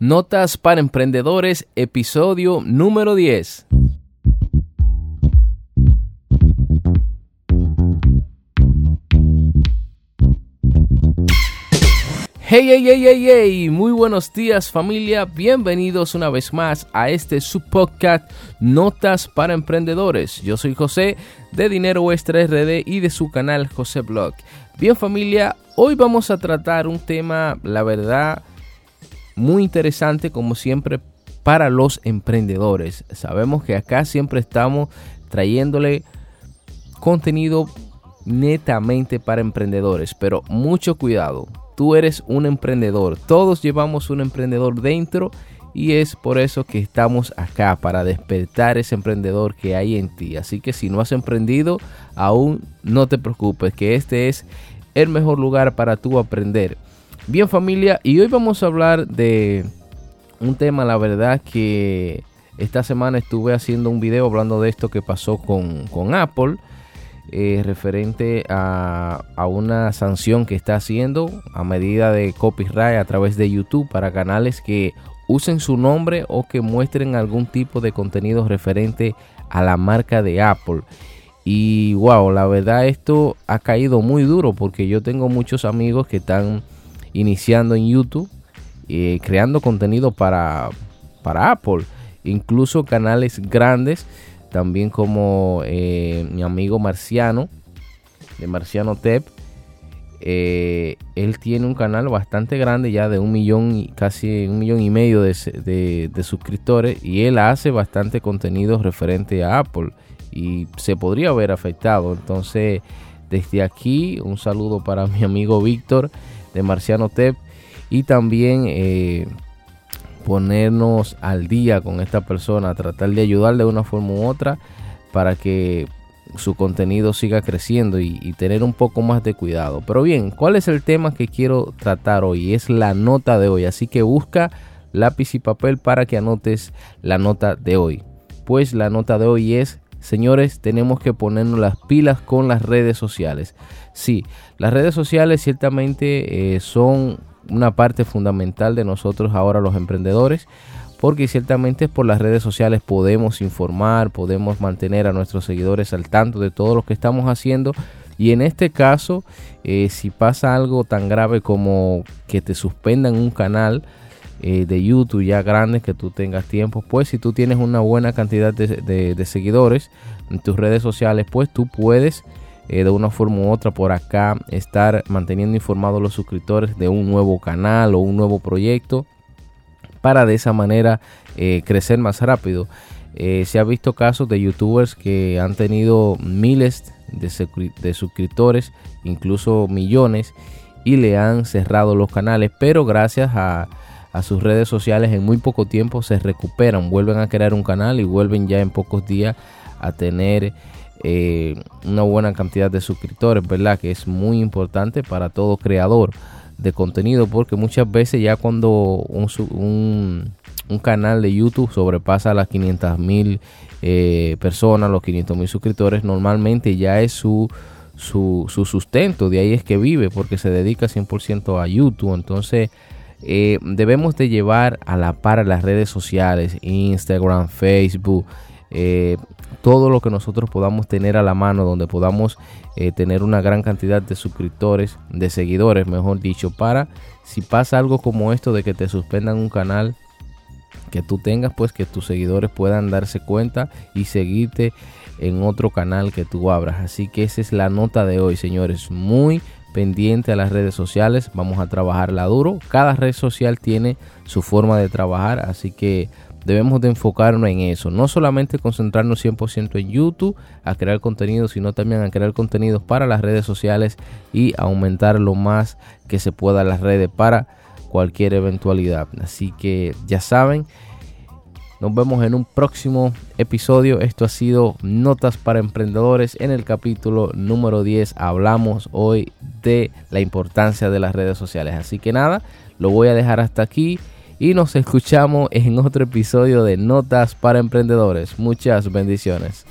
Notas para Emprendedores, episodio número 10. Hey, hey, hey, hey, hey, muy buenos días familia, bienvenidos una vez más a este subpodcast Notas para Emprendedores. Yo soy José de Dinero Extra RD y de su canal José Blog. Bien familia, hoy vamos a tratar un tema, la verdad, muy interesante como siempre para los emprendedores. Sabemos que acá siempre estamos trayéndole contenido netamente para emprendedores, pero mucho cuidado. Tú eres un emprendedor, todos llevamos un emprendedor dentro y es por eso que estamos acá para despertar ese emprendedor que hay en ti. Así que si no has emprendido, aún no te preocupes, que este es el mejor lugar para tú aprender. Bien familia, y hoy vamos a hablar de un tema, la verdad que esta semana estuve haciendo un video hablando de esto que pasó con, Apple. Eh, referente a, a, una sanción que está haciendo a medida de copyright a través de YouTube para canales que usen su nombre o que muestren algún tipo de contenido referente a la marca de Apple. Y wow, la verdad esto ha caído muy duro porque yo tengo muchos amigos que están iniciando en YouTube, eh, creando contenido para, para Apple, incluso canales grandes, también como eh, mi amigo Marciano, de Marciano Tep. Eh, él tiene un canal bastante grande ya de un millón, casi un millón y medio de, de suscriptores y él hace bastante contenido referente a Apple y se podría haber afectado. Entonces, desde aquí, un saludo para mi amigo Víctor de Marciano Tep y también eh, ponernos al día con esta persona, tratar de ayudarle de una forma u otra para que su contenido siga creciendo y, y, tener un poco más de cuidado. Pero bien, ¿cuál es el tema que quiero tratar hoy? Es la nota de hoy, así que busca lápiz y papel para que anotes la nota de hoy. Pues la nota de hoy es, señores, tenemos que ponernos las pilas con las redes sociales. Sí, las redes sociales ciertamente eh, son una parte fundamental de nosotros ahora los emprendedores porque ciertamente por las redes sociales podemos informar, podemos mantener a nuestros seguidores al tanto de todo lo que estamos haciendo y en este caso eh, si pasa algo tan grave como que te suspendan un canal eh, de YouTube ya grande que tú tengas tiempo pues si tú tienes una buena cantidad de seguidores en tus redes sociales pues tú puedes eh, de una forma u otra por acá estar manteniendo informados los suscriptores de un nuevo canal o un nuevo proyecto para de esa manera eh, crecer más rápido. Se ha visto casos de youtubers que han tenido miles de, suscriptores, incluso millones, y le han cerrado los canales, pero gracias a, a sus redes sociales en muy poco tiempo se recuperan, vuelven a crear un canal y vuelven ya en pocos días a tener eh, una buena cantidad de suscriptores, ¿verdad? Que es muy importante para todo creador de contenido porque muchas veces ya cuando un, un, canal de YouTube sobrepasa las 500 mil eh, personas, los 500 mil suscriptores, normalmente ya es su, su, sustento, de ahí es que vive porque se dedica 100% a YouTube. Entonces eh, debemos de llevar a la par las redes sociales, Instagram, Facebook, eh, todo lo que nosotros podamos tener a la mano, donde podamos eh, tener una gran cantidad de suscriptores, de seguidores, mejor dicho, para si pasa algo como esto de que te suspendan un canal que tú tengas, pues que tus seguidores puedan darse cuenta y seguirte en otro canal que tú abras. Así que esa es la nota de hoy, señores. Muy pendiente a las redes sociales. Vamos a trabajarla duro. Cada red social tiene su forma de trabajar, así que debemos de enfocarnos en eso. No solamente concentrarnos 100% en YouTube a crear contenido, sino también a crear contenido para las redes sociales y aumentar lo más que se pueda las redes para cualquier eventualidad. Así que ya saben, nos vemos en un próximo episodio. Esto ha sido Notas para Emprendedores. En el capítulo número 10 hablamos hoy de la importancia de las redes sociales. Así que nada, lo voy a dejar hasta aquí y nos escuchamos en otro episodio de Notas para Emprendedores. Muchas bendiciones.